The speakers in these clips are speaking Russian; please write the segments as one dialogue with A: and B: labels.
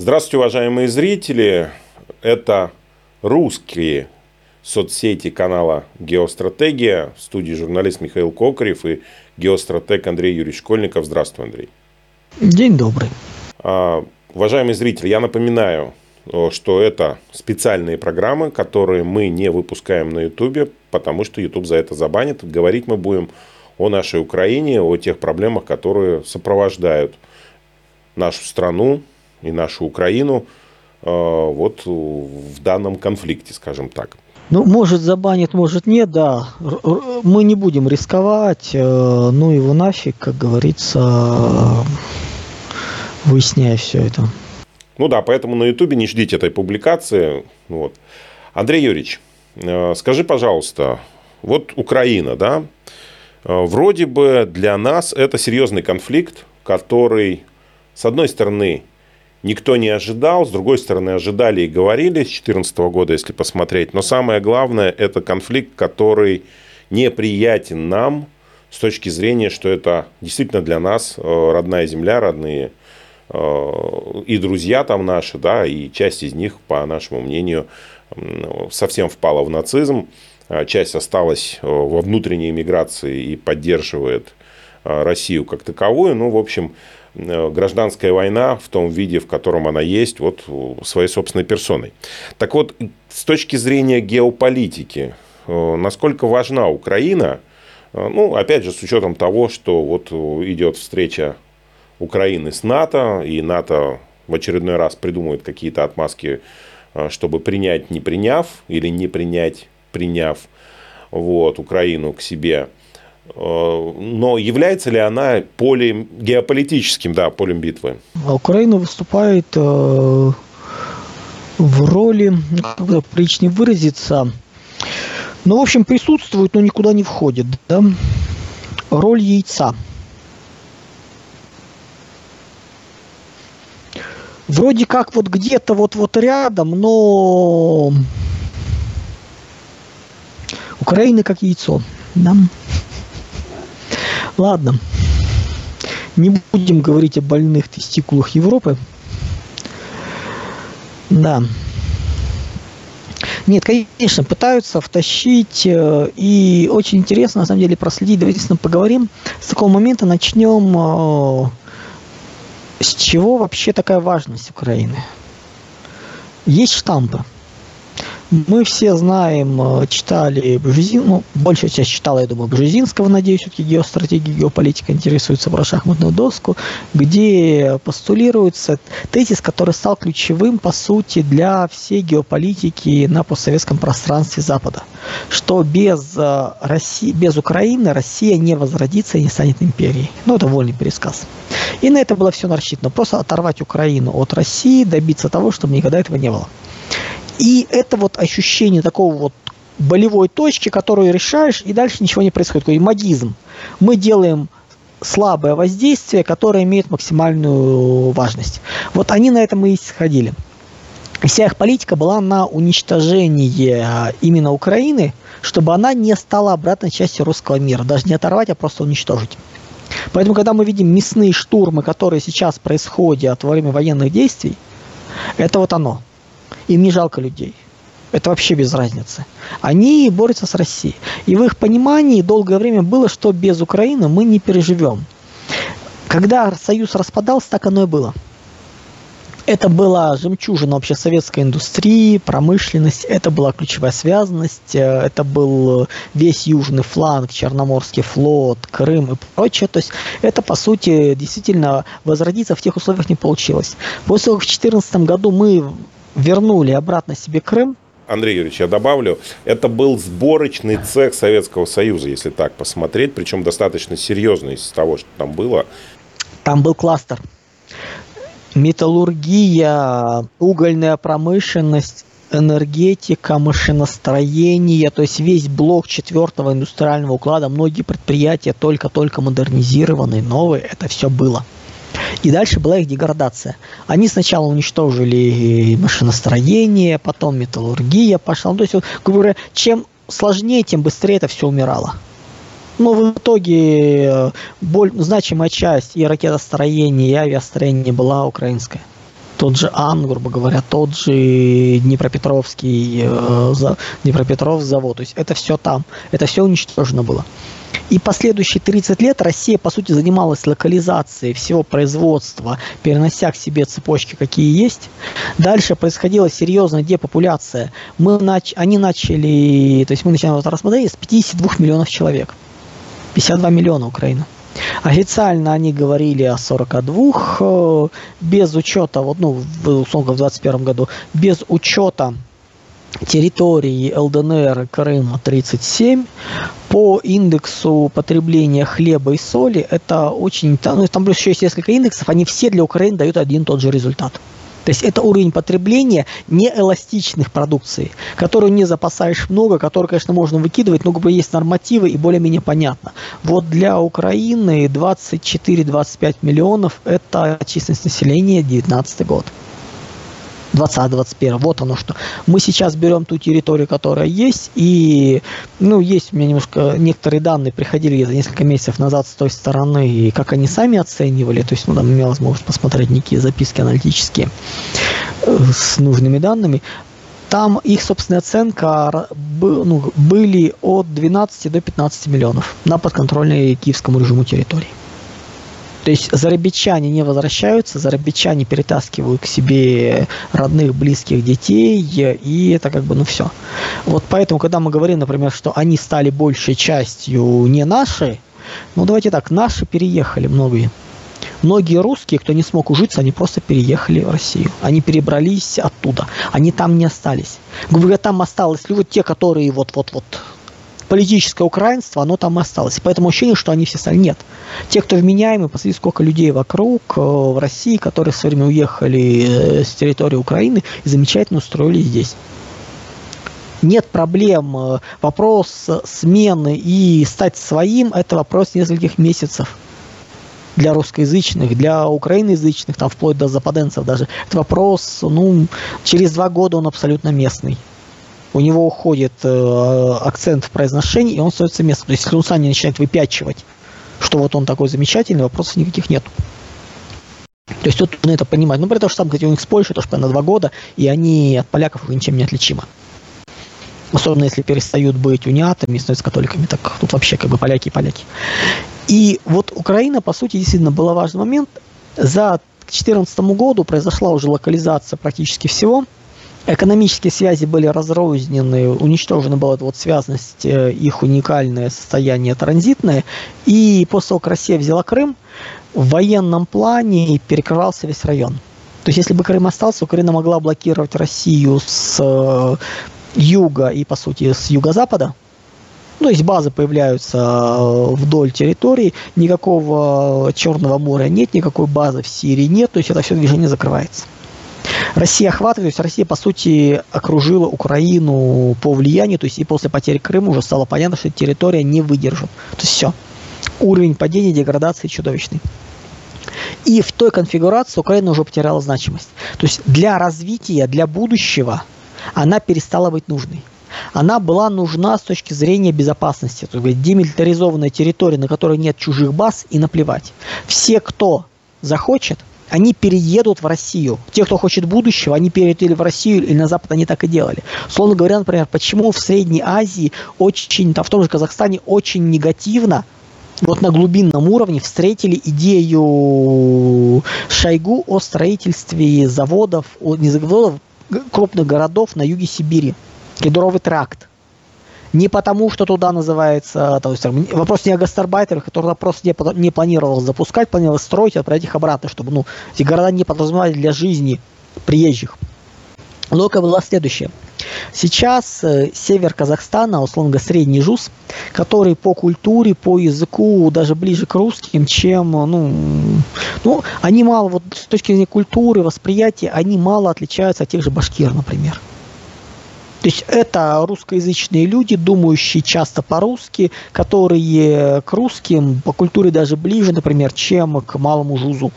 A: Здравствуйте, уважаемые зрители. Это русские соцсети канала «Геостратегия». В студии журналист Михаил Кокарев и геостратег Андрей Юрьевич Школьников. Здравствуй, Андрей.
B: День добрый.
A: А, уважаемые зрители, я напоминаю, что это специальные программы, которые мы не выпускаем на YouTube, потому что YouTube за это забанит. Говорить мы будем о нашей Украине, о тех проблемах, которые сопровождают нашу страну, и нашу Украину э, вот в данном конфликте, скажем так.
B: Ну, может, забанит, может, нет, да. Мы не будем рисковать. Э, ну, его нафиг, как говорится, выясняя все это.
A: Ну да, поэтому на Ютубе не ждите этой публикации. Вот. Андрей Юрьевич, э, скажи, пожалуйста, вот Украина, да, вроде бы для нас это серьезный конфликт, который, с одной стороны, никто не ожидал. С другой стороны, ожидали и говорили с 2014 года, если посмотреть. Но самое главное, это конфликт, который неприятен нам с точки зрения, что это действительно для нас э, родная земля, родные э, и друзья там наши, да, и часть из них, по нашему мнению, совсем впала в нацизм, а часть осталась э, во внутренней миграции и поддерживает Россию как таковую. Ну, в общем, Э, гражданская война в том виде, в котором она есть, вот своей собственной персоной. Так вот, с точки зрения геополитики, э, насколько важна Украина, э, ну, опять же, с учетом того, что вот идет встреча Украины с НАТО, и НАТО в очередной раз придумывает какие-то отмазки, чтобы принять, не приняв, или не принять, приняв вот, Украину к себе – Э, но является ли она полем геополитическим, да, полем битвы?
B: Украина выступает э, в роли, как приличнее выразиться, ну, в общем, присутствует, но никуда не входит, да, роль яйца. Вроде как вот где-то вот-вот рядом, но Украина как яйцо, да. Ладно. Не будем говорить о больных тестикулах Европы. Да. Нет, конечно, пытаются втащить, э, и очень интересно, на самом деле, проследить. Давайте с ним поговорим. С такого момента начнем, э, с чего вообще такая важность Украины. Есть штампы. Мы все знаем, э, читали Бжезин, ну, большая часть читала, я думаю, Бжезинского, надеюсь, все-таки геостратегия, геополитика интересуется про шахматную доску, где постулируется тезис, который стал ключевым, по сути, для всей геополитики на постсоветском пространстве Запада, что без, э, России, без Украины Россия не возродится и не станет империей. Ну, это вольный пересказ. И на это было все рассчитано. Просто оторвать Украину от России, добиться того, чтобы никогда этого не было. И это вот ощущение такого вот болевой точки, которую решаешь, и дальше ничего не происходит. Такой магизм. Мы делаем слабое воздействие, которое имеет максимальную важность. Вот они на этом и исходили. Вся их политика была на уничтожение а, именно Украины, чтобы она не стала обратной частью русского мира. Даже не оторвать, а просто уничтожить. Поэтому, когда мы видим мясные штурмы, которые сейчас происходят во время военных действий, это вот оно. Им не жалко людей. Это вообще без разницы. Они борются с Россией. И в их понимании долгое время было, что без Украины мы не переживем. Когда Союз распадался, так оно и было. Это была жемчужина вообще советской индустрии, промышленность, это была ключевая связанность, э, это был весь южный фланг, Черноморский флот, Крым и прочее. То есть это, по сути, действительно возродиться в тех условиях не получилось. После того, как в 2014 году мы вернули обратно себе Крым.
A: Андрей Юрьевич, я добавлю, это был сборочный цех Советского Союза, если так посмотреть, причем достаточно серьезный из того, что там было.
B: Там был кластер. Металлургия, угольная промышленность, энергетика, машиностроение, то есть весь блок четвертого индустриального уклада, многие предприятия только-только модернизированные, новые, это все было. И дальше была их деградация. Они сначала уничтожили машиностроение, потом металлургия пошла. Ну, то есть, грубо говоря, чем сложнее, тем быстрее это все умирало. Но в итоге э, боль, значимая часть и ракетостроения, и авиастроения была украинская. тот же Ан, грубо говоря, тот же Днепропетровский, э, Днепропетровск завод. То есть это все там, это все уничтожено было. И последующие 30 лет Россия, по сути, занималась локализацией всего производства, перенося к себе цепочки, какие есть. Дальше происходила серьезная депопуляция. Мы нач... Они начали, то есть мы начинаем вот рассмотреть с 52 миллионов человек. 52 миллиона Украина. Официально они говорили о 42, э, без учета, вот, ну, условно, в 2021 году, без учета территории ЛДНР Крыма 37. По индексу потребления хлеба и соли это очень... Ну, там еще есть несколько индексов, они все для Украины дают один и тот же результат. То есть это уровень потребления неэластичных продукций, которую не запасаешь много, которую, конечно, можно выкидывать, но есть нормативы и более-менее понятно. Вот для Украины 24-25 миллионов – это численность населения 19 год. 20-21. Вот оно что. Мы сейчас берем ту территорию, которая есть, и, ну, есть у меня немножко, некоторые данные приходили где-то несколько месяцев назад с той стороны, и как они сами оценивали, то есть, ну, там имела возможность посмотреть некие записки аналитические э, с нужными данными, там их собственная оценка ну, были от 12 до 15 миллионов на подконтрольной киевскому режиму территории. То есть зарабичане не возвращаются, зарабичане перетаскивают к себе родных, близких детей, и это как бы, ну все. Вот поэтому, когда мы говорим, например, что они стали большей частью не наши, ну давайте так, наши переехали многие. Многие русские, кто не смог ужиться, они просто переехали в Россию. Они перебрались оттуда. Они там не остались. Говорю, там осталось люди, те, которые вот-вот-вот политическое украинство, оно там осталось. И поэтому ощущение, что они все стали. Нет. Те, кто вменяемые, посмотрите, сколько людей вокруг э, в России, которые в свое время уехали э, с территории Украины и замечательно устроились здесь нет проблем. Э, вопрос смены и стать своим – это вопрос нескольких месяцев для русскоязычных, для украиноязычных, там вплоть до западенцев даже. Это вопрос, ну, через два года он абсолютно местный у него уходит э, акцент в произношении, и он становится местным. То есть, если не начинает выпячивать, что вот он такой замечательный, вопросов никаких нет. То есть тут нужно это понимать. Ну, при том, что там, кстати, у них с Польшей тоже на два года, и они от поляков ничем не отличимы. Особенно если перестают быть униатами и становятся католиками, так тут вообще как бы поляки и поляки. И вот Украина, по сути, действительно был важный момент. За к 2014 году произошла уже локализация практически всего – экономические связи были разрознены, уничтожена была вот связность, э, их уникальное состояние транзитное. И после того, как Россия взяла Крым, в военном плане перекрывался весь район. То есть, если бы Крым остался, Украина могла блокировать Россию с э, юга и, по сути, с юго-запада. Ну, то есть базы появляются э, вдоль территории, никакого Черного моря нет, никакой базы в Сирии нет, то есть это все движение закрывается. Россия охватывает, то есть Россия, по сути, окружила Украину по влиянию, то есть и после потери Крыма уже стало понятно, что территория не выдержит. То есть все. Уровень падения, деградации чудовищный. И в той конфигурации Украина уже потеряла значимость. То есть для развития, для будущего она перестала быть нужной. Она была нужна с точки зрения безопасности. То есть демилитаризованная территория, на которой нет чужих баз, и наплевать. Все, кто захочет, они переедут в Россию. Те, кто хочет будущего, они переедут в Россию или на Запад, они так и делали. Словно говоря, например, почему в Средней Азии очень, там, в том же Казахстане очень негативно вот на глубинном уровне встретили идею Шойгу о строительстве заводов, не заводов, крупных городов на юге Сибири. Кедровый тракт не потому, что туда называется, то есть вопрос не о гастарбайтерах, который просто не, не планировал запускать, планировал строить, отправить их обратно, чтобы ну, эти города не подразумевали для жизни приезжих. Логика была следующая. Сейчас э, север Казахстана, условно говоря, средний ЖУЗ, который по культуре, по языку даже ближе к русским, чем, ну, ну, они мало, вот с точки зрения культуры, восприятия, они мало отличаются от тех же башкир, например. То есть это русскоязычные люди, думающие часто по-русски, которые к русским по культуре даже ближе, например, чем к малому жузу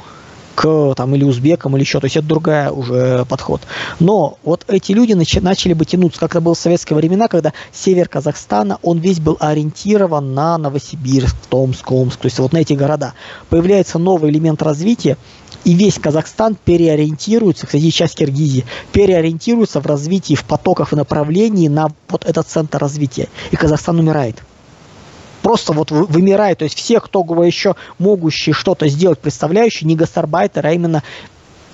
B: к там или узбекам или еще, то есть это другая уже подход. Но вот эти люди начи- начали бы тянуться, как это было в советские времена, когда север Казахстана, он весь был ориентирован на Новосибирск, Томск, Омск, то есть вот на эти города. Появляется новый элемент развития, И весь Казахстан переориентируется, кстати, часть Киргизии, переориентируется в развитии, в потоках и направлении на вот этот центр развития. И Казахстан умирает. Просто вот вымирает. То есть все, кто еще могущие что-то сделать, представляющие, не гастарбайтеры, а именно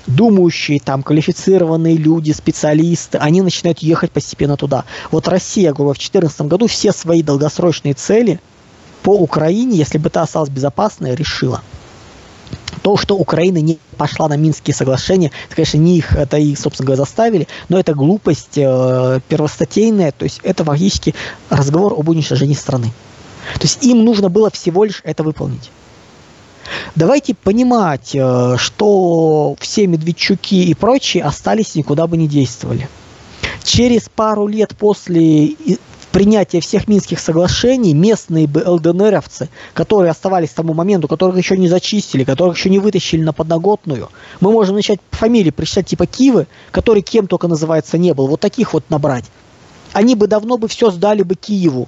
B: думающие, там, квалифицированные люди, специалисты, они начинают ехать постепенно туда. Вот Россия, говорю, в 2014 году все свои долгосрочные цели по Украине, если бы та осталась безопасной, решила. То, что Украина не пошла на Минские соглашения, это, конечно, не их, это их, собственно говоря, заставили, но это глупость э, первостатейная, то есть это фактически разговор об уничтожении страны. То есть им нужно было всего лишь это выполнить. Давайте понимать, э, что все Медведчуки и прочие остались никуда бы не действовали. Через пару лет после принятия всех Минских соглашений местные ЛДНРовцы, которые оставались к тому моменту, которых еще не зачистили, которых еще не вытащили на подноготную, мы можем начать фамилии прочитать типа Кивы, который кем только называется не был, вот таких вот набрать. Они бы давно бы все сдали бы Киеву.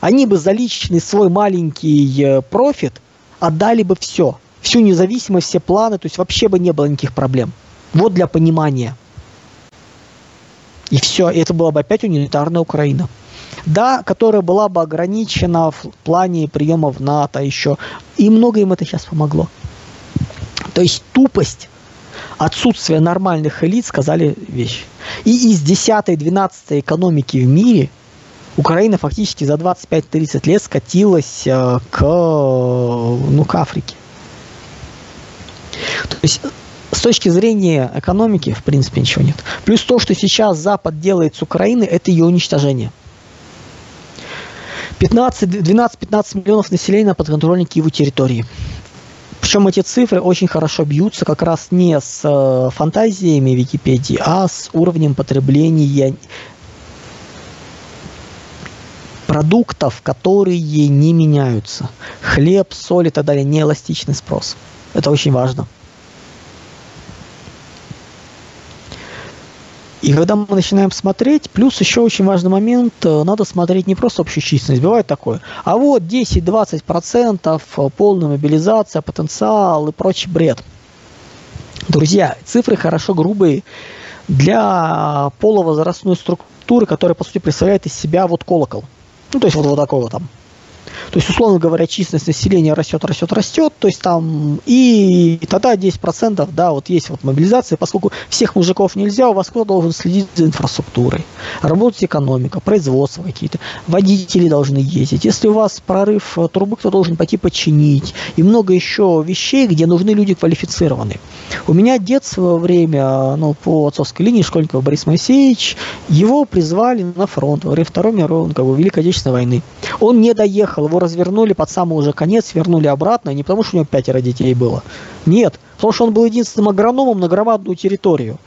B: Они бы за личный свой маленький э, профит отдали бы все, всю независимость, все планы, то есть вообще бы не было никаких проблем. Вот для понимания. И все, и это была бы опять унитарная Украина. Да, которая была бы ограничена в плане приема в НАТО еще. И много им это сейчас помогло. То есть тупость, отсутствие нормальных элит сказали вещи. И из 10-12 экономики в мире – Украина фактически за 25-30 лет скатилась э, к, ну, к Африке. То есть с точки зрения экономики, в принципе, ничего нет. Плюс то, что сейчас Запад делает с Украины, это ее уничтожение. 12-15 миллионов населения на подконтрольной Киеву территории. Причем эти цифры очень хорошо бьются как раз не с э, фантазиями Википедии, а с уровнем потребления продуктов, которые не меняются. Хлеб, соль и так далее, неэластичный спрос. Это очень важно. И когда мы начинаем смотреть, плюс еще очень важный момент, э, надо смотреть не просто общую численность, бывает такое, а вот 10-20% э, полная мобилизация, потенциал и прочий бред. Друзья, цифры хорошо грубые для полувозрастной структуры, которая, по сути, представляет из себя вот колокол. Ну, то есть вот, вот такого там. То есть, условно говоря, численность населения растет, растет, растет, то есть там и, и тогда 10%, да, вот есть вот мобилизация, поскольку всех мужиков нельзя, у вас кто должен следить за инфраструктурой, работать экономика, производство какие-то, водители должны ездить, если у вас прорыв трубы, кто должен пойти починить, и много еще вещей, где нужны люди квалифицированные. У меня дед в свое время, ну, по отцовской линии школьников Борис Моисеевич, его призвали на фронт во время Второй мировой, как бы, Великой Отечественной войны. Он не доехал, его развернули под самый уже конец, вернули обратно, не потому что у него пятеро детей было. Нет, потому что он был единственным агрономом на громадную территорию.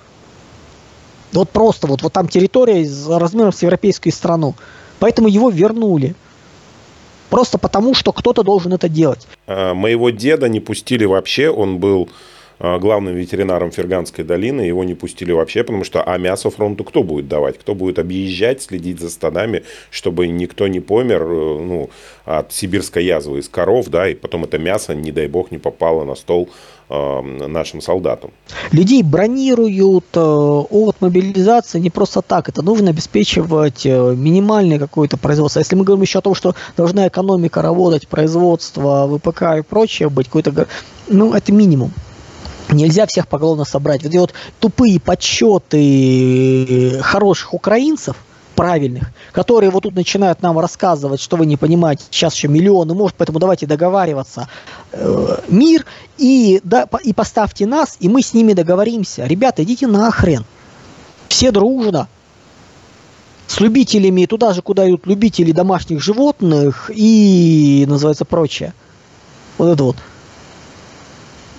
B: Вот просто вот, вот там территория размером с европейскую страну. Поэтому его вернули. Просто потому, что кто-то должен это делать.
A: А, моего деда не пустили вообще, он был главным ветеринаром Ферганской долины, его не пустили вообще, потому что а мясо фронту кто будет давать? Кто будет объезжать, следить за стадами, чтобы никто не помер э, ну, от сибирской язвы из коров, да, и потом это мясо, не дай бог, не попало на стол э, нашим солдатам.
B: Людей бронируют э, от мобилизации не просто так. Это нужно обеспечивать э, минимальное какое-то производство. Если мы говорим еще о том, что должна экономика работать, производство, ВПК и прочее быть, какой-то, ну, это минимум. Нельзя всех поголовно собрать. Вот эти вот тупые подсчеты хороших украинцев, правильных, которые вот тут начинают нам рассказывать, что вы не понимаете, сейчас еще миллионы, может, поэтому давайте договариваться. Э, мир и, да, и поставьте нас, и мы с ними договоримся. Ребята, идите нахрен. Все дружно. С любителями, туда же, куда идут любители домашних животных и, называется, прочее. Вот это вот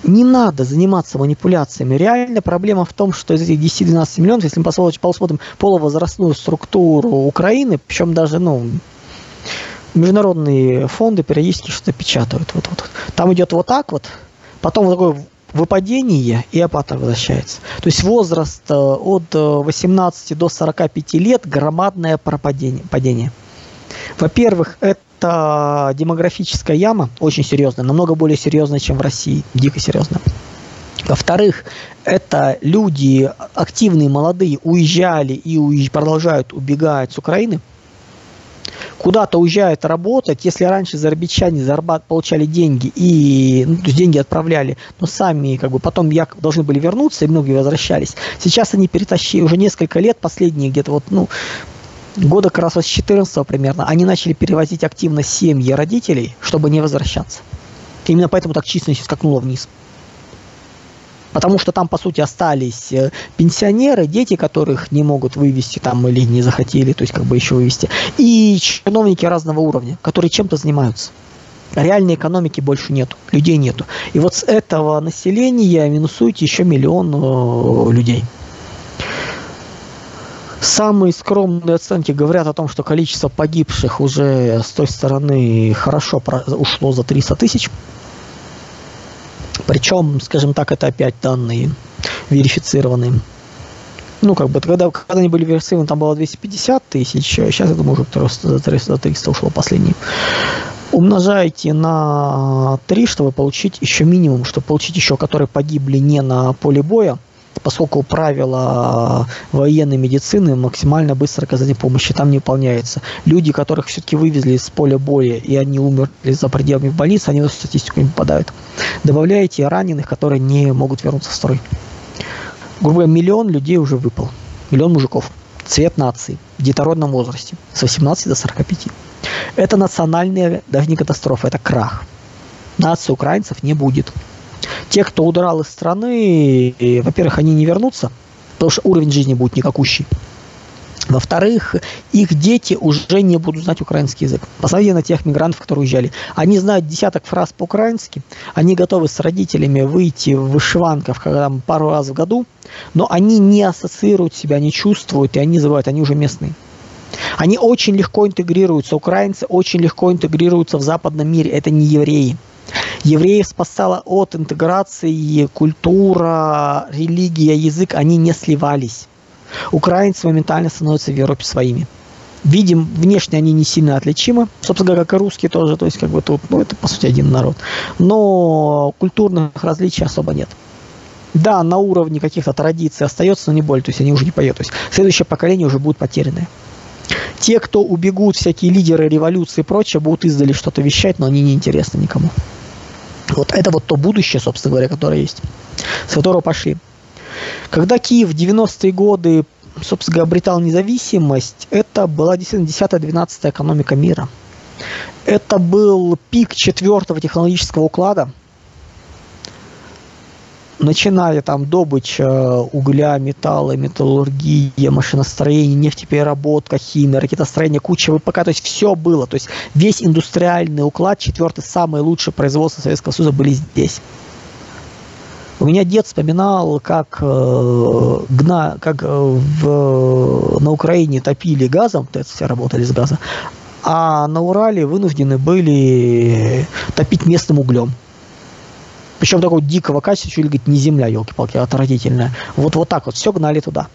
B: не надо заниматься манипуляциями. Реальная проблема в том, что из этих 10-12 миллионов, если мы посмотрим, полувозрастную структуру Украины, причем даже, ну, международные фонды периодически что-то печатают. Вот, вот. Там идет вот так вот, потом вот такое выпадение и опата возвращается. То есть возраст э, от 18 до 45 лет громадное пропадение, падение. Во-первых, это демографическая яма, очень серьезная, намного более серьезная, чем в России, дико серьезная. Во-вторых, это люди активные, молодые, уезжали и продолжают убегать с Украины. Куда-то уезжают работать. Если раньше зарабичане зарабат... получали деньги и ну, то есть деньги отправляли, но сами как бы потом я должны были вернуться, и многие возвращались. Сейчас они перетащили уже несколько лет, последние где-то вот, ну, года как раз с 14 примерно, они начали перевозить активно семьи родителей, чтобы не возвращаться. Именно поэтому так численность скакнула вниз потому что там, по сути, остались э, пенсионеры, дети, которых не могут вывести там или не захотели, то есть как бы еще вывести, и чиновники разного уровня, которые чем-то занимаются. Реальной экономики больше нету, людей нету. И вот с этого населения минусуете еще миллион э, людей. Самые скромные оценки говорят о том, что количество погибших уже с той стороны хорошо ушло за 300 тысяч. Причем, скажем так, это опять данные верифицированные. Ну, как бы, когда, когда они были верифицированы, там было 250 тысяч, сейчас, я думаю, уже просто за 300, за 300 ушло последний. Умножайте на 3, чтобы получить еще минимум, чтобы получить еще, которые погибли не на поле боя, поскольку правила военной медицины максимально быстро оказание помощи там не выполняется. Люди, которых все-таки вывезли из поля боя, и они умерли за пределами больницы, они в статистику не попадают. Добавляете раненых, которые не могут вернуться в строй. Грубо говоря, миллион людей уже выпал. Миллион мужиков. Цвет нации. В детородном возрасте. С 18 до 45. Это национальная, даже не катастрофа, это крах. Нации украинцев не будет те, кто удрал из страны, во-первых, они не вернутся, потому что уровень жизни будет никакущий. Во-вторых, их дети уже не будут знать украинский язык. Посмотрите на тех мигрантов, которые уезжали. Они знают десяток фраз по-украински, они готовы с родителями выйти в вышиванках когда пару раз в году, но они не ассоциируют себя, не чувствуют, и они забывают, они уже местные. Они очень легко интегрируются, украинцы очень легко интегрируются в западном мире, это не евреи. Евреев спасала от интеграции культура, религия, язык, они не сливались. Украинцы моментально становятся в Европе своими. Видим, внешне они не сильно отличимы, собственно говоря, как и русские тоже, то есть как бы тут, ну это по сути один народ. Но культурных различий особо нет. Да, на уровне каких-то традиций остается, но не более, то есть они уже не поют. То есть следующее поколение уже будет потерянное. Те, кто убегут, всякие лидеры революции и прочее, будут издали что-то вещать, но они не интересны никому. Вот это вот то будущее, собственно говоря, которое есть, с которого пошли. Когда Киев в 90-е годы, собственно говоря, обретал независимость, это была действительно 10-12 экономика мира. Это был пик четвертого технологического уклада – начиная там добыча угля, металла, металлургия, машиностроение, нефтепереработка, химия, ракетостроение, куча ВПК, то есть все было, то есть весь индустриальный уклад, четвертый, самое лучшее производство Советского Союза были здесь. У меня дед вспоминал, как, э, гна, как э, в, на Украине топили газом, то есть все работали с газом, а на Урале вынуждены были топить местным углем. Причем такого дикого качества, чуть ли, говорит, не земля, елки-палки, отвратительная. Вот, вот так вот, все гнали туда.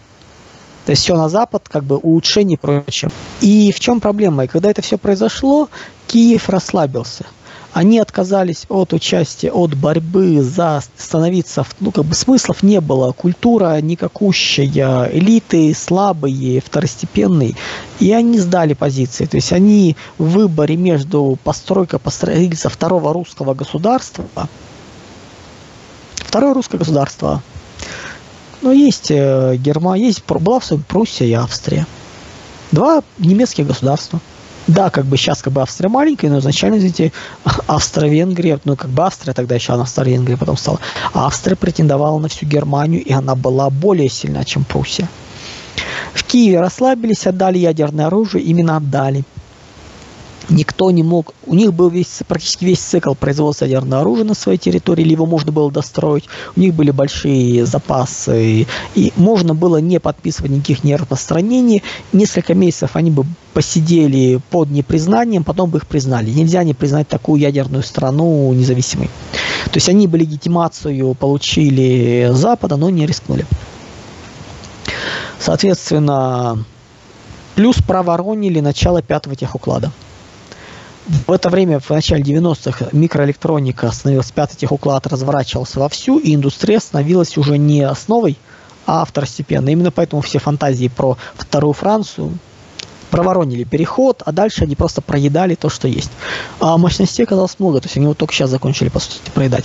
B: То есть все на запад, как бы улучшение и прочее. И в чем проблема? И когда это все произошло, Киев расслабился. Они отказались от участия, от борьбы за становиться, ну как бы смыслов не было, культура никакущая, элиты слабые, второстепенные, и они сдали позиции. То есть они в выборе между постройкой построительства второго русского государства Второе русское государство. Но есть э, Германия, есть была Пруссия и Австрия. Два немецких государства. Да, как бы сейчас как бы Австрия маленькая, но изначально, извините, Австро-Венгрия, ну как бы Австрия тогда еще она Австро-Венгрия потом стала. Австрия претендовала на всю Германию, и она была более сильна, чем Пруссия. В Киеве расслабились, отдали ядерное оружие, именно отдали никто не мог, у них был весь, практически весь цикл производства ядерного оружия на своей территории, или его можно было достроить, у них были большие запасы, и можно было не подписывать никаких нераспространений, несколько месяцев они бы посидели под непризнанием, потом бы их признали. Нельзя не признать такую ядерную страну независимой. То есть они бы легитимацию получили Запада, но не рискнули. Соответственно, плюс проворонили начало пятого техуклада. В это время, в начале 90-х, микроэлектроника становилась, пятый техуклад разворачивался вовсю, и индустрия становилась уже не основой, а второстепенной. Именно поэтому все фантазии про вторую Францию проворонили переход, а дальше они просто проедали то, что есть. А мощностей оказалось много, то есть они вот только сейчас закончили, по сути, проедать.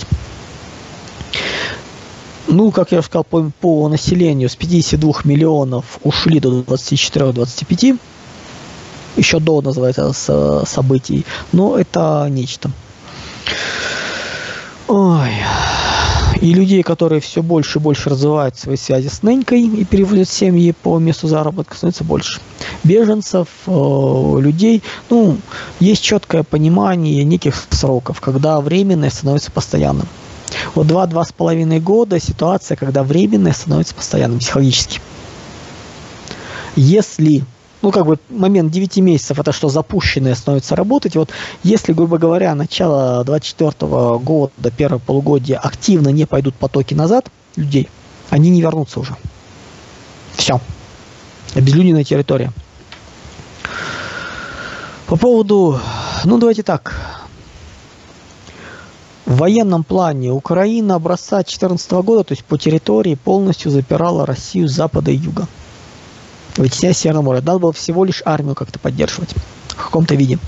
B: Ну, как я уже сказал, по, по населению с 52 миллионов ушли до 24-25 еще до, называется, событий. Но это нечто. Ой. И людей, которые все больше и больше развивают свои связи с Ненькой и переводят семьи по месту заработка, становится больше. Беженцев, э, людей, ну, есть четкое понимание неких сроков, когда временное становится постоянным. Вот два-два с половиной года ситуация, когда временное становится постоянным психологически. Если ну, как бы момент 9 месяцев, это что запущенные становится работать. Вот если, грубо говоря, начало 24 года, первое полугодие активно не пойдут потоки назад людей, они не вернутся уже. Все. Безлюдная территория. По поводу, ну давайте так, в военном плане Украина образца 2014 года, то есть по территории, полностью запирала Россию с запада и юга вытесняя Северное море. Надо было всего лишь армию как-то поддерживать в каком-то виде.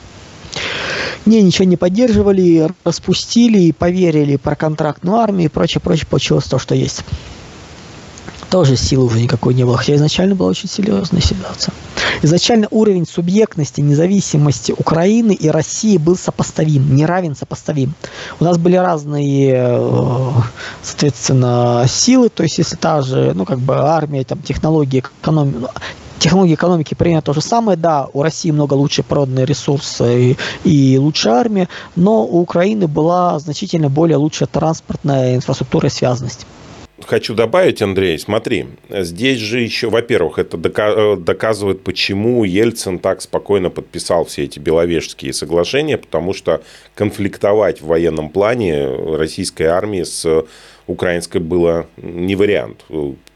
B: Не, ничего не поддерживали, распустили, поверили про контрактную армию и прочее, прочее, получилось то, что есть. Тоже силы уже никакой не было, хотя изначально была очень серьезная ситуация. Изначально уровень субъектности, независимости Украины и России был сопоставим, не равен сопоставим. У нас были разные, э, соответственно, силы, то есть если та же, ну, как бы армия, там, технологии, экономия, ну, технологии экономики примерно то же самое. Да, у России много лучше природные ресурсы и, и лучшая армия, но у Украины была значительно более лучшая транспортная инфраструктура и связанность
A: хочу добавить, Андрей, смотри, здесь же еще, во-первых, это э, доказывает, почему Ельцин так спокойно подписал все эти беловежские соглашения, потому что конфликтовать в военном плане российской армии с украинской было не вариант.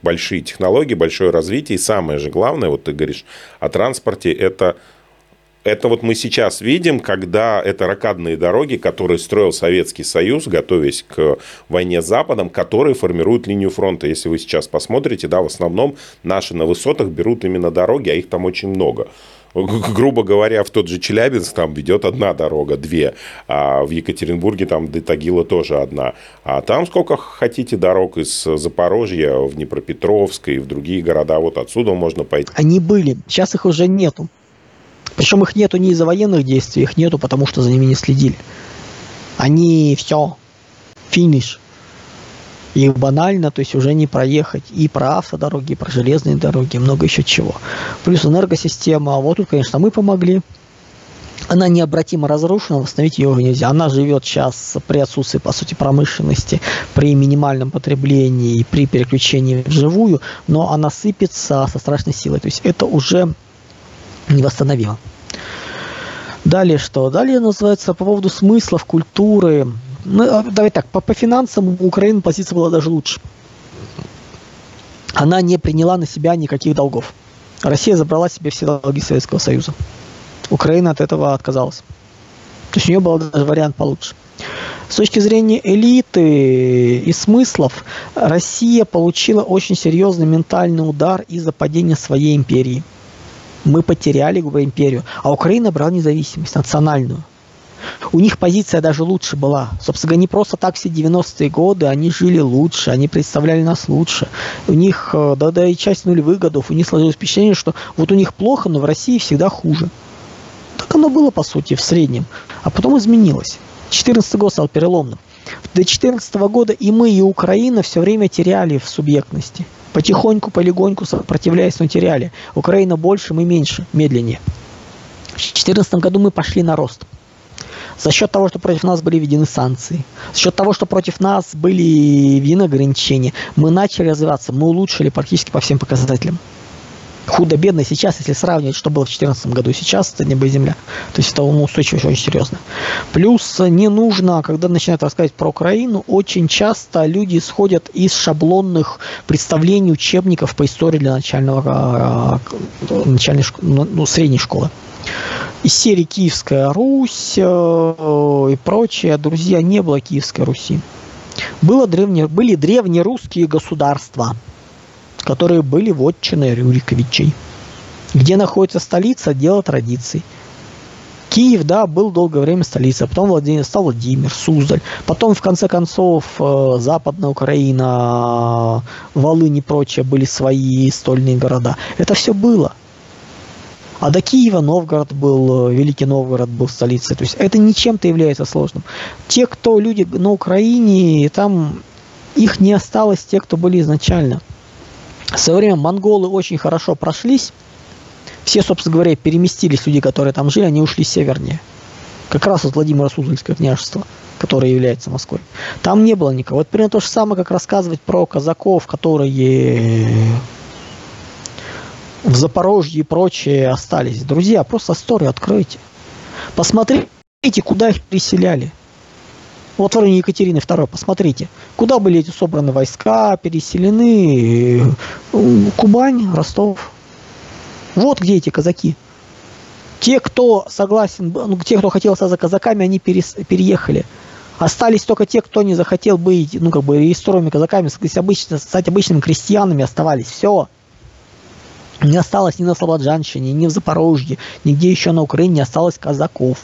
A: Большие технологии, большое развитие. И самое же главное, вот ты говоришь о транспорте, это это вот мы сейчас видим, когда это ракадные дороги, которые строил Советский Союз, готовясь к войне с Западом, которые формируют линию фронта. Если вы сейчас посмотрите, да, в основном наши на высотах берут именно дороги, а их там очень много грубо говоря, в тот же Челябинск там ведет одна дорога, две, а в Екатеринбурге там до Тагила тоже одна. А там сколько хотите дорог из Запорожья в Днепропетровск и в другие города, вот отсюда можно пойти.
B: Они были, сейчас их уже нету. Причем их нету не из-за военных действий, их нету, потому что за ними не следили. Они все, финиш. Их банально, то есть уже не проехать и про автодороги, и про железные дороги, и много еще чего. Плюс энергосистема, а вот тут, конечно, мы помогли. Она необратимо разрушена, восстановить ее уже нельзя. Она живет сейчас при отсутствии, по сути, промышленности, при минимальном потреблении, при переключении в живую, но она сыпется со страшной силой. То есть это уже невосстановимо. Далее что? Далее называется по поводу смыслов, культуры. Ну, а, давай так, по, по финансам у Украины позиция была даже лучше. Она не приняла на себя никаких долгов. Россия забрала себе все долги Советского Союза. Украина от этого отказалась. То есть у нее был даже вариант получше. С точки зрения элиты и смыслов, Россия получила очень серьезный ментальный удар из-за падения своей империи – мы потеряли империю, а Украина брала независимость национальную. У них позиция даже лучше была. Собственно, не просто так все 90-е годы, они жили лучше, они представляли нас лучше. У них, э, да, да и часть нулевых годов, у них сложилось впечатление, что вот у них плохо, но в России всегда хуже. Так оно было, по сути, в среднем. А потом изменилось. 14 год стал переломным. До 2014 года и мы, и Украина все время теряли в субъектности. Потихоньку, полегоньку сопротивляясь, но теряли. Украина больше, мы меньше, медленнее. В 2014 году мы пошли на рост. За счет того, что против нас были введены санкции, за счет того, что против нас были введены ограничения, мы начали развиваться, мы улучшили практически по всем показателям худо-бедно сейчас, если сравнивать, что было в 2014 году, сейчас это небо и земля. То есть это ну, устойчивость очень серьезно. Плюс не нужно, когда начинают рассказывать про Украину, очень часто люди исходят из шаблонных представлений учебников по истории для начального, а, начальной, ну, ну, средней школы. из серии Киевская Русь э, и прочее, друзья, не было Киевской Руси. Было древне, были древнерусские государства, которые были вотчины Рюриковичей. Где находится столица, дело традиций. Киев, да, был долгое время столицей, потом Владимир, стал Владимир, Суздаль, потом, в конце концов, э, Западная Украина, Волынь и прочее были свои стольные города. Это все было. А до Киева Новгород был, э, Великий Новгород был столицей. То есть это ничем-то является сложным. Те, кто люди на Украине, там их не осталось, те, кто были изначально. Со временем монголы очень хорошо прошлись, все, собственно говоря, переместились, люди, которые там жили, они ушли севернее. Как раз от Владимира Суздальское княжество, которое является Москвой. Там не было никого. Вот примерно то же самое, как рассказывать про казаков, которые в Запорожье и прочее остались. Друзья, просто историю откройте. Посмотрите, куда их переселяли. Вот в районе Екатерины II, посмотрите, куда были эти собраны войска, переселены. Кубань, Ростов, вот где эти казаки. Те, кто согласен, ну, те, кто хотел стать за казаками, они перес, переехали. Остались только те, кто не захотел быть, ну, как бы, регистровыми казаками, обычно, стать обычными крестьянами, оставались. Все. Не осталось ни на Слободжанщине, ни в Запорожье, нигде еще на Украине не осталось казаков.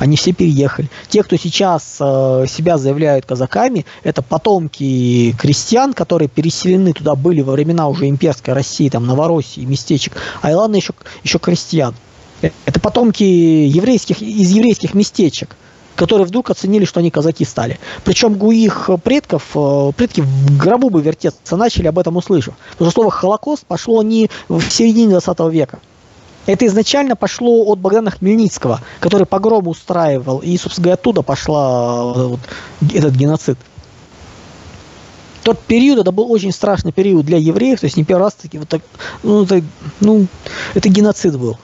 B: Они все переехали. Те, кто сейчас э, себя заявляют казаками, это потомки крестьян, которые переселены туда были во времена уже имперской России, там Новороссии, местечек, а и ладно еще, еще крестьян. Это потомки еврейских, из еврейских местечек которые вдруг оценили, что они казаки стали. Причем у их предков, э, предки в гробу бы вертеться начали, об этом услышав. Потому что слово «Холокост» пошло не в середине 20 века, это изначально пошло от Богдана Хмельницкого, который погром устраивал, и, собственно говоря, оттуда пошла э, вот, этот геноцид. Тот период, это был очень страшный период для евреев, то есть не первый раз таки вот так, ну, это, ну, это геноцид был.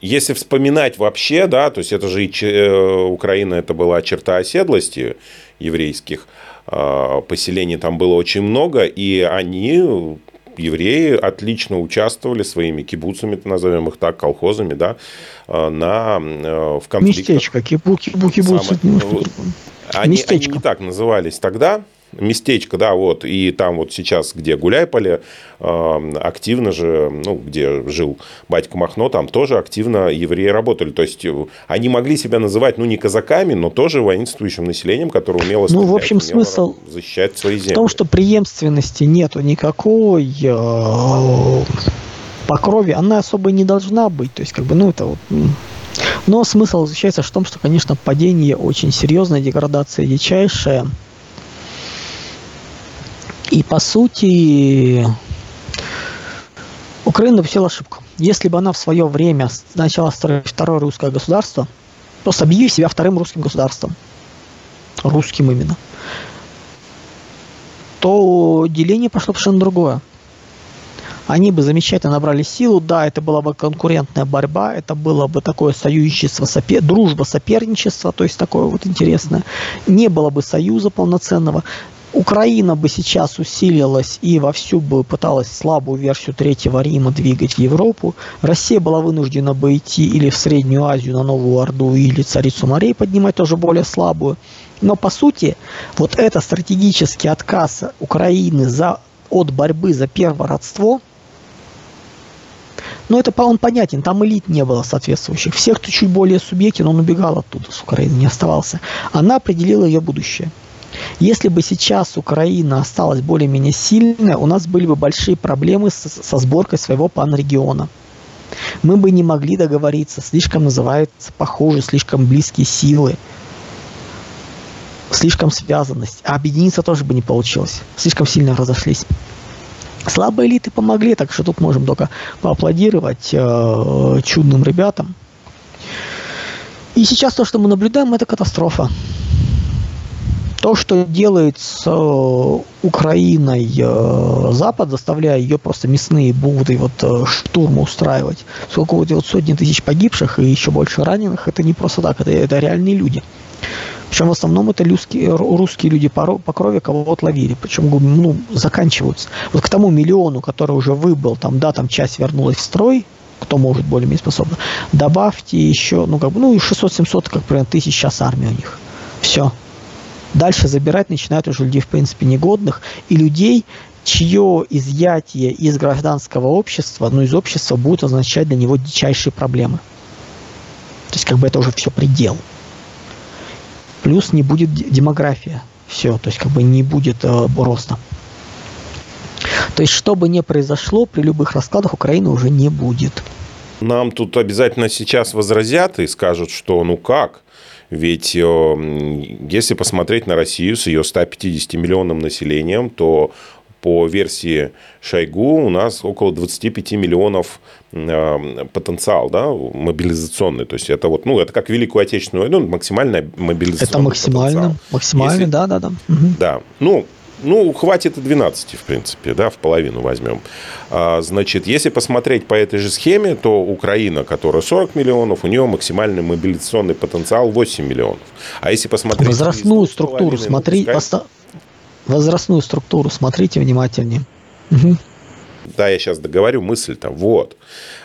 A: Если вспоминать вообще, да, то есть это же и э, Украина, это была черта оседлости еврейских, а, поселений там было очень много, и они евреи отлично участвовали своими кибуцами, назовем их так, колхозами, да, э, на, э, в конфликтах.
B: Местечко, кибу, кибу, кибуцы.
A: Они, они не так назывались тогда, местечко, да, вот, и там вот сейчас, где Гуляйполе, э, активно же, ну, где жил батька Махно, там тоже активно евреи работали. То есть, э, они могли себя называть, ну, не казаками, но тоже воинствующим населением, которое умело
B: стрелять, Ну, в общем, смысл
A: защищать свои земли.
B: В том, что преемственности нету никакой э, по крови, она особо не должна быть. То есть, как бы, ну, это вот... Но смысл заключается в том, что, конечно, падение очень серьезное, деградация дичайшая. И по сути Украина допустила ошибку. Если бы она в свое время начала строить второе русское государство, просто объявив себя вторым русским государством, русским именно, то деление пошло совершенно другое. Они бы замечательно набрали силу, да, это была бы конкурентная борьба, это было бы такое союзничество, сопер... дружба, соперничество, то есть такое вот интересное. Не было бы союза полноценного, Украина бы сейчас усилилась и вовсю бы пыталась слабую версию Третьего Рима двигать в Европу. Россия была вынуждена бы идти или в Среднюю Азию на Новую Орду, или Царицу морей поднимать, тоже более слабую. Но по сути, вот это стратегический отказ Украины за, от борьбы за первое родство, ну это он понятен, там элит не было соответствующих. Всех, кто чуть более субъектен, он убегал оттуда с Украины, не оставался. Она определила ее будущее. Если бы сейчас Украина осталась более-менее сильной, у нас были бы большие проблемы со, со сборкой своего панрегиона. Мы бы не могли договориться, слишком называются похожи, слишком близкие силы, слишком связанность. А объединиться тоже бы не получилось, слишком сильно разошлись. Слабые элиты помогли, так что тут можем только поаплодировать э, чудным ребятам. И сейчас то, что мы наблюдаем, это катастрофа то, что делает с э, Украиной э, Запад, заставляя ее просто мясные буды, вот э, штурмы устраивать, сколько вот, вот сотни тысяч погибших и еще больше раненых, это не просто так, это, это реальные люди. Причем в основном это русские, русские люди по, по крови кого-то ловили. Причем ну, заканчиваются. Вот к тому миллиону, который уже выбыл, там, да, там часть вернулась в строй, кто может более-менее способно. Добавьте еще, ну, как бы, ну, 600-700, как примерно, тысяч сейчас армия у них. Все. Дальше забирать начинают уже людей, в принципе, негодных, и людей, чье изъятие из гражданского общества, ну, из общества будет означать для него дичайшие проблемы. То есть, как бы это уже все предел. Плюс не будет демография. Все, то есть, как бы не будет э, роста. То есть, что бы ни произошло, при любых раскладах Украины уже не будет.
A: Нам тут обязательно сейчас возразят и скажут, что ну как? Ведь э, если посмотреть на Россию с ее 150 миллионным населением, то по версии Шойгу у нас около 25 миллионов э, потенциал, да, мобилизационный. То есть это вот, ну, это как Великую Отечественную войну, максимальная мобилизационный
B: Это максимально, потенциал. максимально, Если... да, да, да.
A: Да, ну, ну, хватит и 12, в принципе, да, в половину возьмем. А, значит, если посмотреть по этой же схеме, то Украина, которая 40 миллионов, у нее максимальный мобилизационный потенциал 8 миллионов. А если посмотреть...
B: Возрастную структуру смотри, пускай... возрастную структуру смотрите внимательнее. Угу.
A: Да, я сейчас договорю мысль-то. Вот.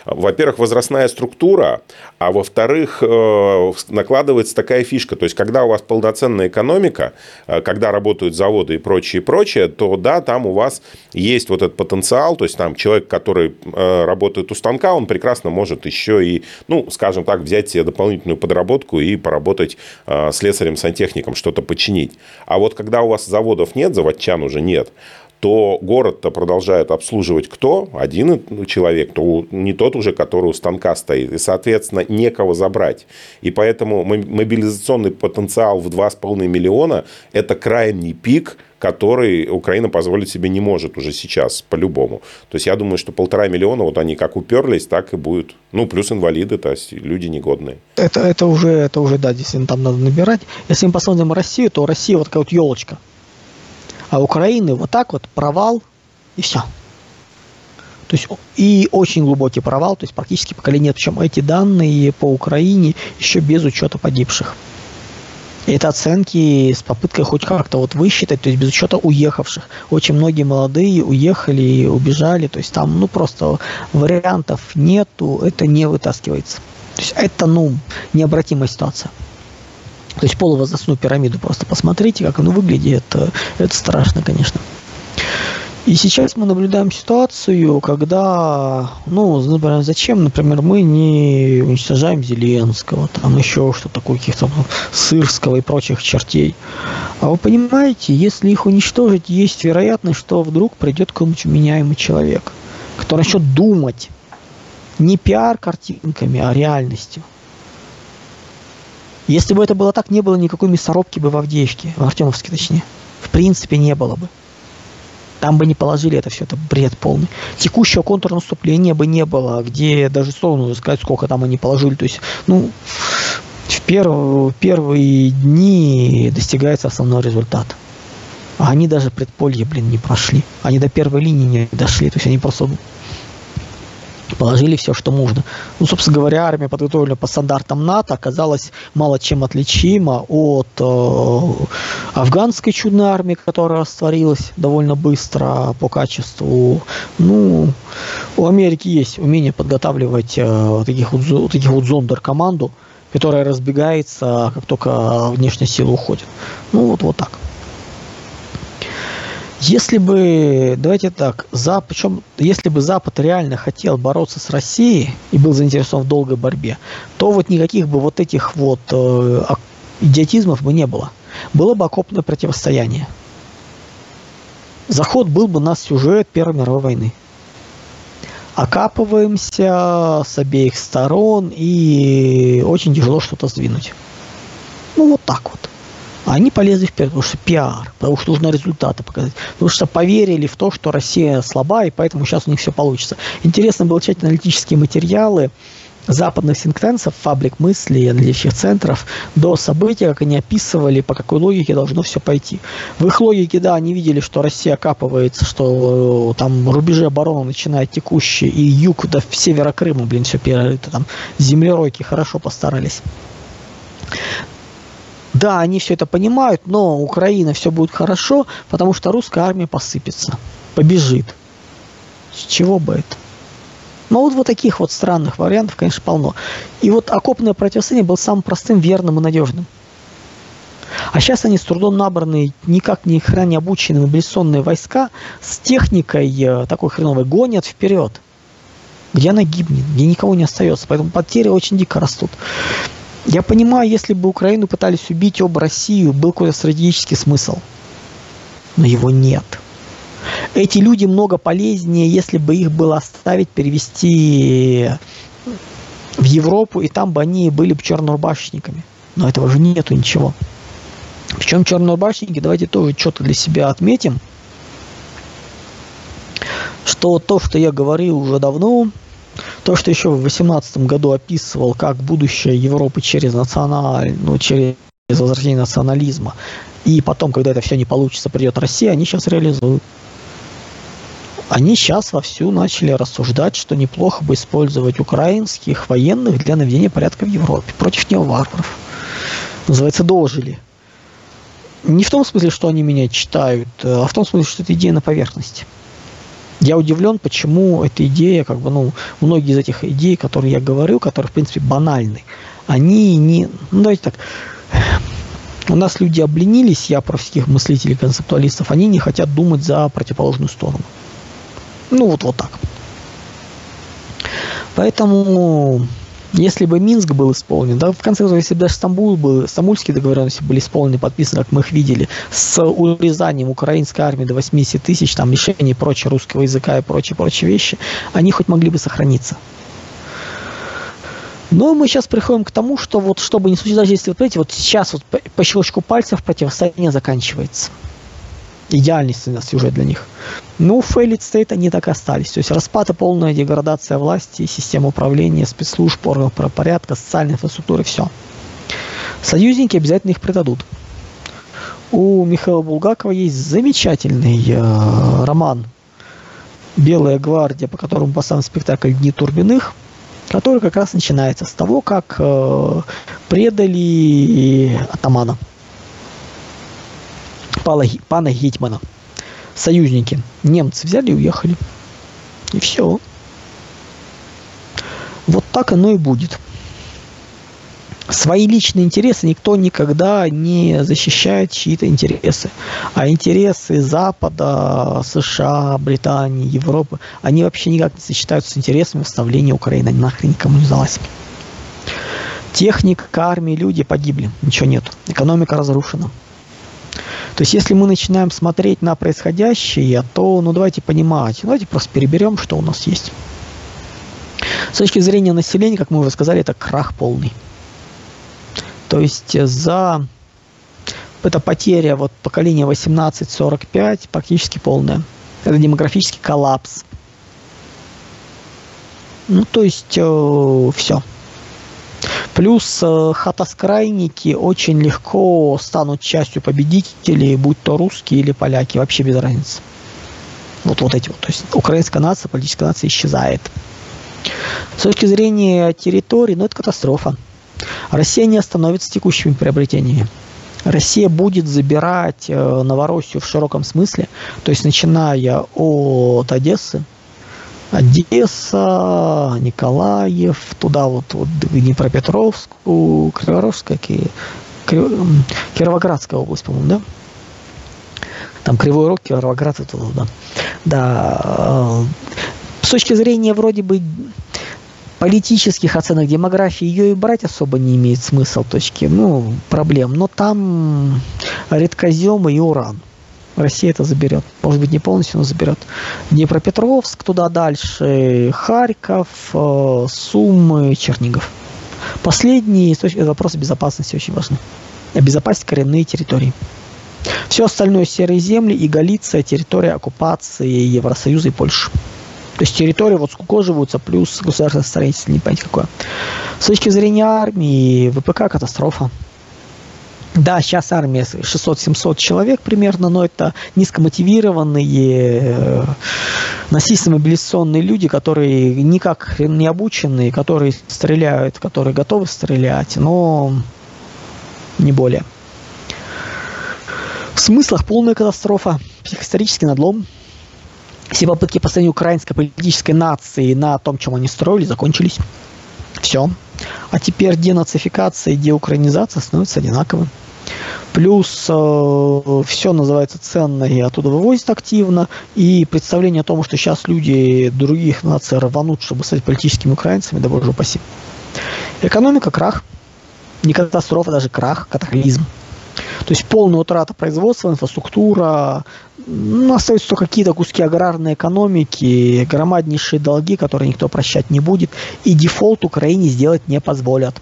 A: Во-первых, возрастная структура, а во-вторых, э, накладывается такая фишка. То есть, когда у вас полноценная экономика, э, когда работают заводы и прочее, и прочее, то да, там у вас есть вот этот потенциал. То есть, там человек, который э, работает у станка, он прекрасно может еще и, ну, скажем так, взять себе дополнительную подработку и поработать слесарем-сантехником, что-то починить. А вот когда у вас заводов нет, заводчан уже нет, то город-то продолжает обслуживать кто? Один человек, то не тот уже, который у станка стоит. И, соответственно, некого забрать. И поэтому мобилизационный потенциал в 2,5 миллиона – это крайний пик, который Украина позволить себе не может уже сейчас, по-любому. То есть, я думаю, что полтора миллиона, вот они как уперлись, так и будет. Ну, плюс инвалиды, то есть, люди негодные.
B: Это, это, уже, это уже, да, действительно, там надо набирать. Если мы посмотрим Россию, то Россия вот такая вот елочка. А Украины вот так вот провал и все. То есть и очень глубокий провал, то есть практически поколения нет. Причем эти данные по Украине еще без учета погибших. И это оценки с попыткой хоть как-то вот высчитать, то есть без учета уехавших. Очень многие молодые уехали убежали, то есть там ну просто вариантов нету, это не вытаскивается. То есть это ну необратимая ситуация. То есть полувозрастную пирамиду просто посмотрите, как оно выглядит. Это, это страшно, конечно. И сейчас мы наблюдаем ситуацию, когда, ну, например, зачем, например, мы не уничтожаем Зеленского, там еще что-то такое, каких-то Сырского и прочих чертей. А вы понимаете, если их уничтожить, есть вероятность, что вдруг придет какой-нибудь меняемый человек, который начнет думать не пиар-картинками, а реальностью. Если бы это было так, не было никакой мясорубки бы в Авдеевке, в Артемовске точнее. В принципе, не было бы. Там бы не положили это все, это бред полный. Текущего контрнаступления бы не было, где даже сложно сказать, сколько там они положили. То есть, ну, в перв, первые дни достигается основной результат. А они даже предполье, блин, не прошли. Они до первой линии не дошли. То есть они просто положили все, что можно. Ну, собственно говоря, армия, подготовленная по стандартам НАТО, оказалась мало чем отличима от э, афганской чудной армии, которая растворилась довольно быстро по качеству. Ну, у Америки есть умение подготавливать э, таких вот, таких вот зондер команду, которая разбегается, как только внешняя сила уходит. Ну, вот, вот так. Если бы, давайте так, Запад, причем, если бы Запад реально хотел бороться с Россией и был заинтересован в долгой борьбе, то вот никаких бы вот этих вот э, идиотизмов бы не было. Было бы окопное противостояние. Заход был бы на сюжет Первой мировой войны. Окапываемся с обеих сторон и очень тяжело что-то сдвинуть. Ну вот так вот. Они полезли вперед, потому что пиар, потому что нужно результаты показать, потому что поверили в то, что Россия слаба, и поэтому сейчас у них все получится. Интересно было читать аналитические материалы западных синктенсов, фабрик мысли, аналитических центров до события, как они описывали, по какой логике должно все пойти. В их логике, да, они видели, что Россия окапывается, что э, там рубежи обороны начинают текущие, и юг до севера Крыма, блин, все перерыто, там землеройки хорошо постарались. Да, они все это понимают, но Украина все будет хорошо, потому что русская армия посыпется, побежит. С чего бы это? Но вот вот таких вот странных вариантов, конечно, полно. И вот окопное противостояние было самым простым, верным и надежным. А сейчас они с трудом набранные, никак не обученные мобилизационные войска с техникой э, такой хреновой гонят вперед. Где она гибнет, где никого не остается. Поэтому потери очень дико растут. Я понимаю, если бы Украину пытались убить об Россию, был какой-то стратегический смысл. Но его нет. Эти люди много полезнее, если бы их было оставить, перевести в Европу, и там бы они были бы чернорубашечниками. Но этого же нету ничего. Причем чернорубашники, давайте тоже что-то для себя отметим, что то, что я говорил уже давно, то, что еще в 2018 году описывал, как будущее Европы через националь, ну, через возвращение национализма, и потом, когда это все не получится, придет Россия, они сейчас реализуют. Они сейчас вовсю начали рассуждать, что неплохо бы использовать украинских военных для наведения порядка в Европе против неоварваров. Называется, дожили. Не в том смысле, что они меня читают, а в том смысле, что это идея на поверхности. Я удивлен, почему эта идея, как бы, ну, многие из этих идей, которые я говорю, которые, в принципе, банальны, они не... Ну, давайте так. У нас люди обленились, я про всех мыслителей, концептуалистов, они не хотят думать за противоположную сторону. Ну, вот, вот так. Поэтому если бы Минск был исполнен, да, в конце концов, если бы даже Стамбул был, стамбульские договоренности были исполнены, подписаны, как мы их видели, с урезанием украинской армии до 80 тысяч, там, лишение и прочее русского языка и прочие, прочие вещи, они хоть могли бы сохраниться. Но мы сейчас приходим к тому, что вот чтобы не случилось, даже если вот видите, вот сейчас вот по щелчку пальцев противостояние заканчивается идеальный сюжет для них. Ну, failed state они так и остались. То есть распад и полная деградация власти, системы управления, спецслужб, органов правопорядка, социальной инфраструктуры, все. Союзники обязательно их предадут. У Михаила Булгакова есть замечательный э, роман «Белая гвардия», по которому поставлен спектакль «Дни Турбиных», который как раз начинается с того, как э, предали атамана пана, Гетьмана. Союзники. Немцы взяли и уехали. И все. Вот так оно и будет. Свои личные интересы никто никогда не защищает чьи-то интересы. А интересы Запада, США, Британии, Европы, они вообще никак не сочетаются с интересами восстановления Украины. Они нахрен никому не сдалась. Техника, армия, люди погибли. Ничего нет. Экономика разрушена. То есть, если мы начинаем смотреть на происходящее, то, ну, давайте понимать, давайте просто переберем, что у нас есть. С точки зрения населения, как мы уже сказали, это крах полный. То есть за это потеря вот поколения 18-45 практически полная. Это демографический коллапс. Ну, то есть э, все. Плюс э, хатоскрайники очень легко станут частью победителей, будь то русские или поляки, вообще без разницы. Вот, вот эти вот. То есть украинская нация, политическая нация исчезает. С точки зрения территории, ну это катастрофа. Россия не остановится текущими приобретениями. Россия будет забирать э, Новороссию в широком смысле, то есть начиная от Одессы, Одесса, Николаев, туда вот, вот Днепропетровску, Криворожская, Кировоградская область, по-моему, да? Там Кривой Рог, Кировоград, это да. Да. Э, с точки зрения вроде бы политических оценок демографии ее и брать особо не имеет смысла точки, ну, проблем. Но там редкоземы и уран. Россия это заберет. Может быть, не полностью, но заберет. Днепропетровск, туда дальше, Харьков, э, Сумы, Чернигов. Последний вопрос безопасности очень важны. Обезопасить коренные территории. Все остальное серые земли и Галиция, территория оккупации Евросоюза и Польши. То есть территория вот скукоживаются, плюс государственное строительство, не понять какое. С точки зрения армии, ВПК катастрофа. Да, сейчас армия 600-700 человек примерно, но это низкомотивированные, э, насильственно мобилизационные люди, которые никак не обученные, которые стреляют, которые готовы стрелять, но не более. В смыслах полная катастрофа, психоисторический надлом. Все попытки построения украинской политической нации на том, чем они строили, закончились. Все. А теперь денацификация и деукраинизация становятся одинаковым. Плюс э, все называется ценно и оттуда вывозят активно. И представление о том, что сейчас люди других наций рванут, чтобы стать политическими украинцами, да боже упаси. Экономика крах. Не катастрофа, даже крах, катаклизм. То есть полная утрата производства, инфраструктура, ну, остаются только какие-то куски аграрной экономики, громаднейшие долги, которые никто прощать не будет, и дефолт Украине сделать не позволят.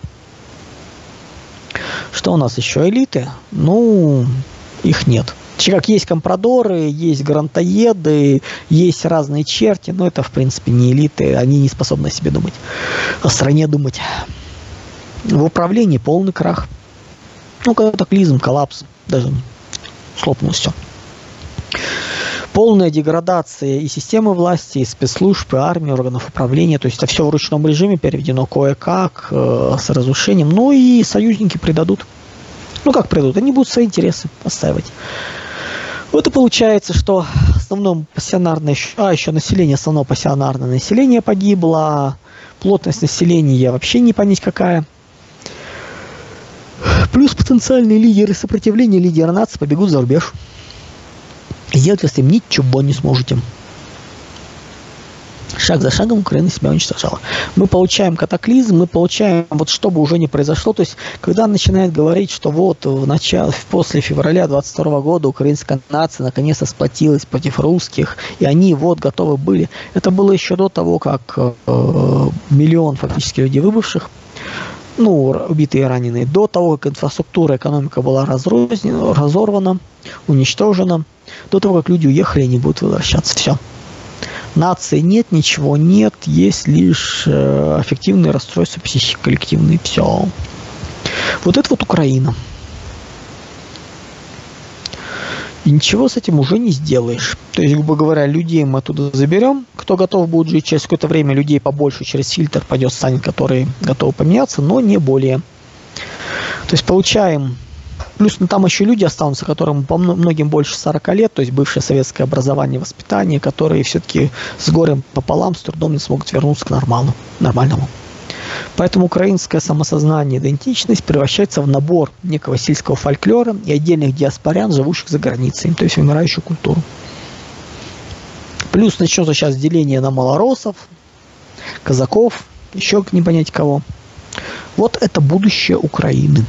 B: Что у нас еще? Элиты? Ну, их нет. Как есть компрадоры, есть грантоеды, есть разные черти, но это, в принципе, не элиты, они не способны о себе думать, о стране думать. В управлении полный крах. Ну, катаклизм, коллапс, даже слопнулось все. Полная деградация и системы власти, и спецслужб, и армии, органов управления. То есть это все в ручном режиме переведено кое-как, э, с разрушением. Ну и союзники предадут. Ну как предадут? Они будут свои интересы отстаивать. Вот и получается, что основном пассионарное, а еще население, основное пассионарное население погибло, плотность населения вообще не понять какая. Плюс потенциальные лидеры сопротивления, лидеры нации побегут за рубеж. Сделать вы с этим ничего не сможете. Шаг за шагом Украина себя уничтожала. Мы получаем катаклизм, мы получаем, вот что бы уже не произошло, то есть, когда начинает говорить, что вот в начале, после февраля 22 года украинская нация наконец-то сплотилась против русских, и они вот готовы были. Это было еще до того, как э, миллион фактически людей выбывших ну, убитые и раненые, до того, как инфраструктура, экономика была разрознена, разорвана, уничтожена, до того, как люди уехали, они будут возвращаться. Все. Нации нет, ничего нет, есть лишь э, аффективные расстройства психики коллективные. Все. Вот это вот Украина. И ничего с этим уже не сделаешь. То есть, грубо говоря, людей мы оттуда заберем. Кто готов будет жить через какое-то время, людей побольше через фильтр пойдет станет, который готов поменяться, но не более. То есть получаем Плюс ну, там еще люди останутся, которым по многим больше 40 лет, то есть бывшее советское образование, воспитание, которые все-таки с горем пополам, с трудом не смогут вернуться к нормалу, нормальному. Поэтому украинское самосознание, идентичность превращается в набор некого сельского фольклора и отдельных диаспорян, живущих за границей, то есть вымирающую культуру. Плюс начнется сейчас деление на малоросов, казаков, еще не понять кого. Вот это будущее Украины.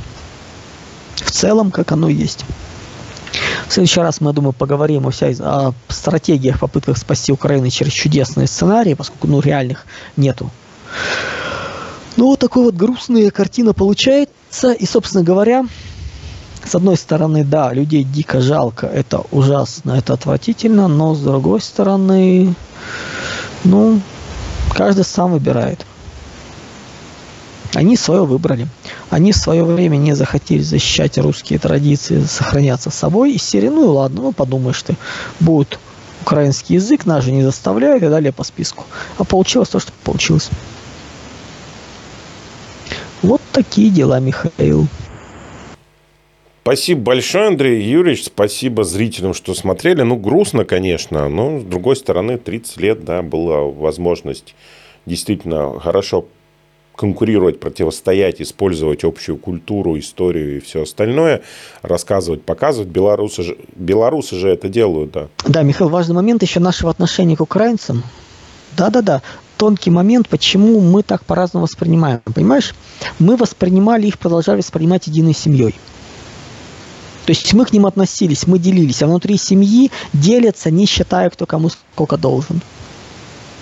B: В целом, как оно есть. В следующий раз мы, я думаю, поговорим о, вся, о стратегиях, попытках спасти Украину через чудесные сценарии, поскольку ну, реальных нету. Ну, вот такой вот грустная картина получается. И, собственно говоря, с одной стороны, да, людей дико жалко, это ужасно, это отвратительно, но с другой стороны, ну, каждый сам выбирает. Они свое выбрали. Они в свое время не захотели защищать русские традиции, сохраняться собой. И серии, ну ладно, ну подумаешь ты, будет украинский язык, нас же не заставляют и далее по списку. А получилось то, что получилось. Такие дела, Михаил.
A: Спасибо большое, Андрей Юрьевич. Спасибо зрителям, что смотрели. Ну, грустно, конечно, но, с другой стороны, 30 лет, да, была возможность действительно хорошо конкурировать, противостоять, использовать общую культуру, историю и все остальное, рассказывать, показывать. Белорусы же, белорусы же это делают, да.
B: Да, Михаил, важный момент еще нашего отношения к украинцам. Да-да-да, тонкий момент, почему мы так по-разному воспринимаем. Понимаешь, мы воспринимали их, продолжали воспринимать единой семьей. То есть мы к ним относились, мы делились, а внутри семьи делятся, не считая, кто кому сколько должен.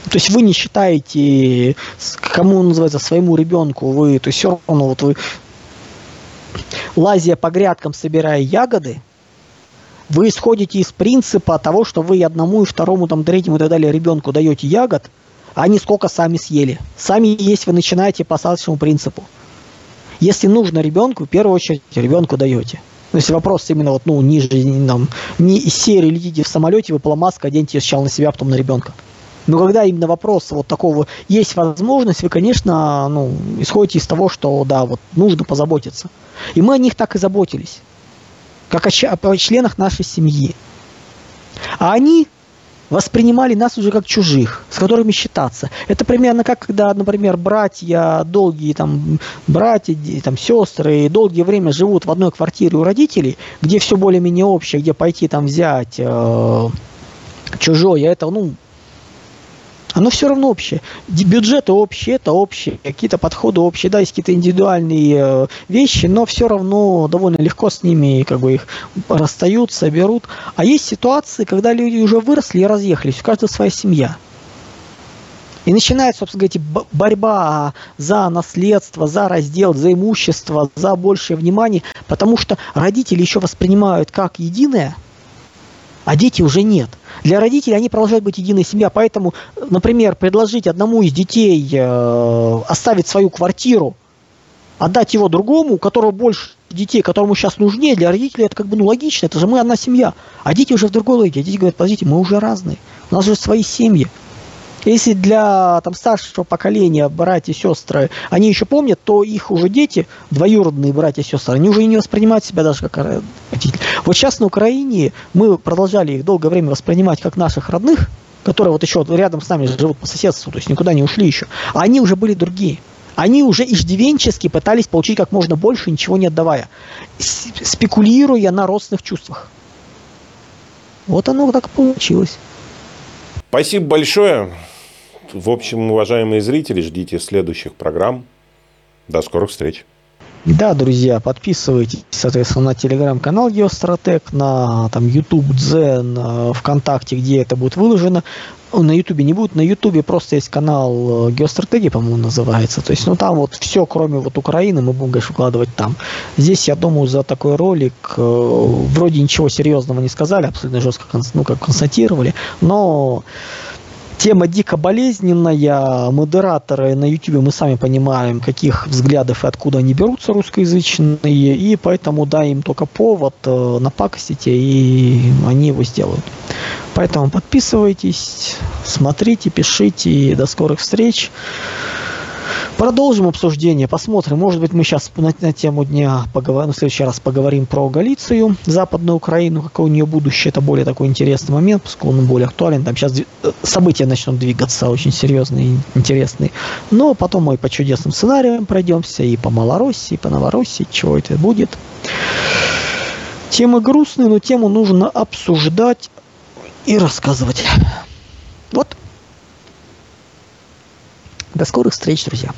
B: То есть вы не считаете, кому называется, своему ребенку, вы, то есть все равно вот вы, лазия по грядкам, собирая ягоды, вы исходите из принципа того, что вы одному и второму, там, третьему и так далее ребенку даете ягод, они сколько сами съели. Сами есть вы начинаете по остаточному принципу. Если нужно ребенку, в первую очередь ребенку даете. Ну, если вопрос именно вот, ну, ниже, там, не из серии летите в самолете, вы поломаска, оденьте ее сначала на себя, а потом на ребенка. Но когда именно вопрос вот такого есть возможность, вы, конечно, ну, исходите из того, что да, вот нужно позаботиться. И мы о них так и заботились, как о, о членах нашей семьи. А они воспринимали нас уже как чужих, с которыми считаться. Это примерно как когда, например, братья, долгие там братья, там сестры долгие время живут в одной квартире у родителей, где все более-менее общее, где пойти там взять э, чужое, это, ну, оно все равно общее. Бюджеты общие, это общие, какие-то подходы общие, да, есть какие-то индивидуальные э, вещи, но все равно довольно легко с ними как бы их расстаются, берут. А есть ситуации, когда люди уже выросли и разъехались, у каждого своя семья. И начинается, собственно говоря, борьба за наследство, за раздел, за имущество, за большее внимание, потому что родители еще воспринимают как единое – а дети уже нет. Для родителей они продолжают быть единой семьей, поэтому, например, предложить одному из детей э, оставить свою квартиру, отдать его другому, у которого больше детей, которому сейчас нужнее, для родителей это как бы ну, логично, это же мы одна семья. А дети уже в другой логике. Дети говорят, подождите, мы уже разные, у нас же свои семьи. Если для там, старшего поколения братья и сестры, они еще помнят, то их уже дети, двоюродные братья и сестры, они уже не воспринимают себя даже как родители. Вот сейчас на Украине мы продолжали их долгое время воспринимать как наших родных, которые вот еще рядом с нами живут по соседству, то есть никуда не ушли еще. А они уже были другие. Они уже иждивенчески пытались получить как можно больше, ничего не отдавая, спекулируя на родственных чувствах. Вот оно так получилось.
A: Спасибо большое. В общем, уважаемые зрители, ждите следующих программ. До скорых встреч.
B: Да, друзья, подписывайтесь, соответственно, на телеграм-канал Геостратег, на там YouTube, Дзен, ВКонтакте, где это будет выложено. На Ютубе не будет, на Ютубе просто есть канал э, Геостратегии, по-моему, называется. То есть, ну там вот все, кроме вот Украины, мы будем, конечно, выкладывать там. Здесь, я думаю, за такой ролик э, вроде ничего серьезного не сказали, абсолютно жестко ну, как констатировали, но Тема дико болезненная. Модераторы на YouTube мы сами понимаем, каких взглядов и откуда они берутся русскоязычные. И поэтому дай им только повод э, напакостить, и они его сделают. Поэтому подписывайтесь, смотрите, пишите. До скорых встреч. Продолжим обсуждение, посмотрим. Может быть, мы сейчас на, на тему дня поговорим, ну, в следующий раз поговорим про Галицию, Западную Украину, какое у нее будущее. Это более такой интересный момент, поскольку он более актуален. Там сейчас э, события начнут двигаться очень серьезные и интересные. Но потом мы по чудесным сценариям пройдемся и по Малороссии, и по Новороссии, чего это будет. Темы грустные, но тему нужно обсуждать и рассказывать. Вот. До скорых встреч, друзья.